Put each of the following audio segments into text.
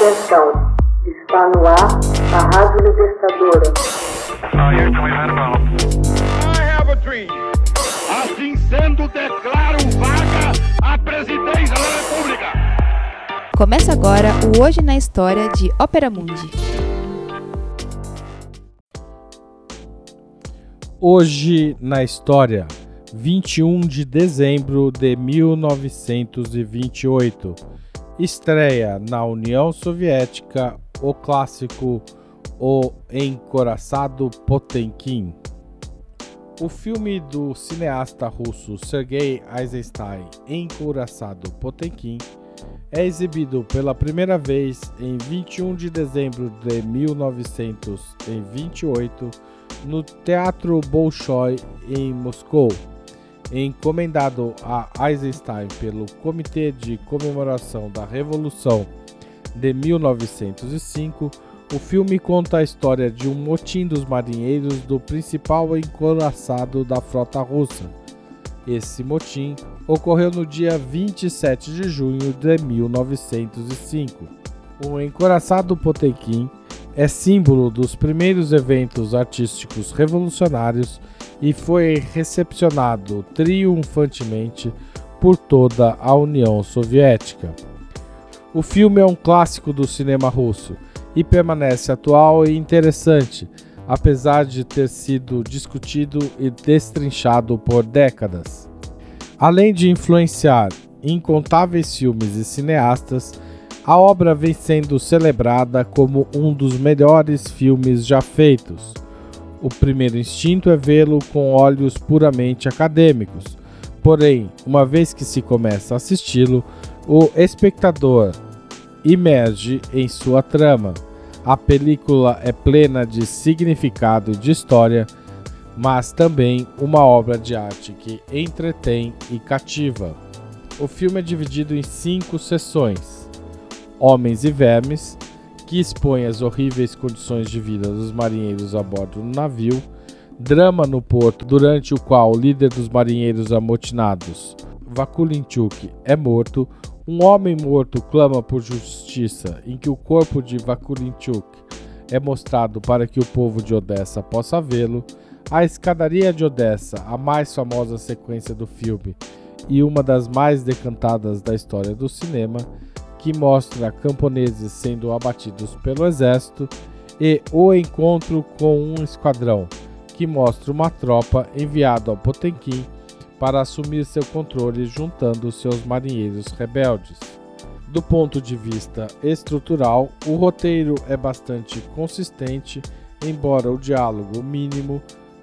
Atenção, está no ar a Rádio Libertadora. Assim sendo, declaro vaga a presidência da República. Começa agora o Hoje na História de Ópera Mundi. Hoje na História, 21 de dezembro de 1928 estreia na União Soviética o clássico O Encoraçado Potemkin. O filme do cineasta russo Sergei Eisenstein, Encoraçado Potemkin, é exibido pela primeira vez em 21 de dezembro de 1928 no Teatro Bolshoi em Moscou encomendado a Eisenstein pelo Comitê de Comemoração da Revolução de 1905, o filme conta a história de um motim dos marinheiros do principal encoraçado da frota russa. Esse motim ocorreu no dia 27 de junho de 1905. O encoraçado Potemkin é símbolo dos primeiros eventos artísticos revolucionários e foi recepcionado triunfantemente por toda a União Soviética. O filme é um clássico do cinema russo e permanece atual e interessante, apesar de ter sido discutido e destrinchado por décadas. Além de influenciar incontáveis filmes e cineastas, a obra vem sendo celebrada como um dos melhores filmes já feitos o primeiro instinto é vê-lo com olhos puramente acadêmicos. Porém, uma vez que se começa a assisti-lo, o espectador imerge em sua trama. A película é plena de significado e de história, mas também uma obra de arte que entretém e cativa. O filme é dividido em cinco sessões: Homens e Vermes, que expõe as horríveis condições de vida dos marinheiros a bordo do navio, drama no porto durante o qual o líder dos marinheiros amotinados, Vakulinchuk, é morto, um homem morto clama por justiça, em que o corpo de Vakulinchuk é mostrado para que o povo de Odessa possa vê-lo, a escadaria de Odessa, a mais famosa sequência do filme e uma das mais decantadas da história do cinema, que mostra camponeses sendo abatidos pelo exército, e O Encontro com um Esquadrão, que mostra uma tropa enviada ao Potemkin para assumir seu controle juntando seus marinheiros rebeldes. Do ponto de vista estrutural, o roteiro é bastante consistente, embora o diálogo mínimo,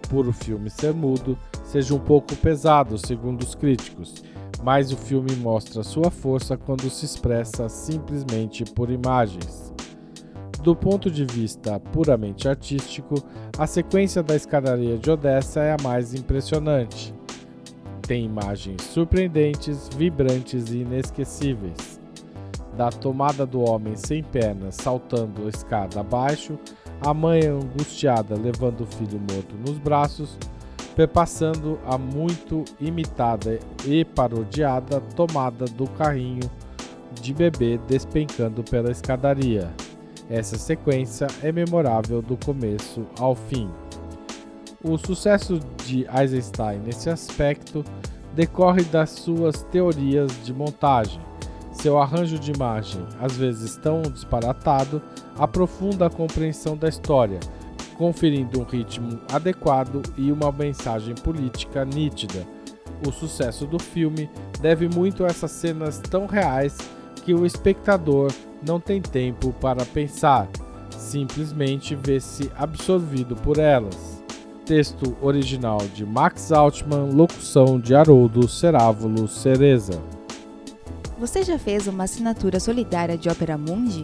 por o filme ser mudo, seja um pouco pesado, segundo os críticos mas o filme mostra sua força quando se expressa simplesmente por imagens. Do ponto de vista puramente artístico, a sequência da escadaria de Odessa é a mais impressionante. Tem imagens surpreendentes, vibrantes e inesquecíveis. Da tomada do homem sem pernas saltando escada abaixo, a mãe angustiada levando o filho morto nos braços, perpassando a muito imitada e parodiada tomada do carrinho de bebê despencando pela escadaria. Essa sequência é memorável do começo ao fim. O sucesso de Eisenstein nesse aspecto decorre das suas teorias de montagem. Seu arranjo de imagem, às vezes tão disparatado, aprofunda a compreensão da história conferindo um ritmo adequado e uma mensagem política nítida. O sucesso do filme deve muito a essas cenas tão reais que o espectador não tem tempo para pensar, simplesmente vê-se absorvido por elas. Texto original de Max Altman, locução de Haroldo Cerávulo Cereza. Você já fez uma assinatura solidária de Opera Mundi?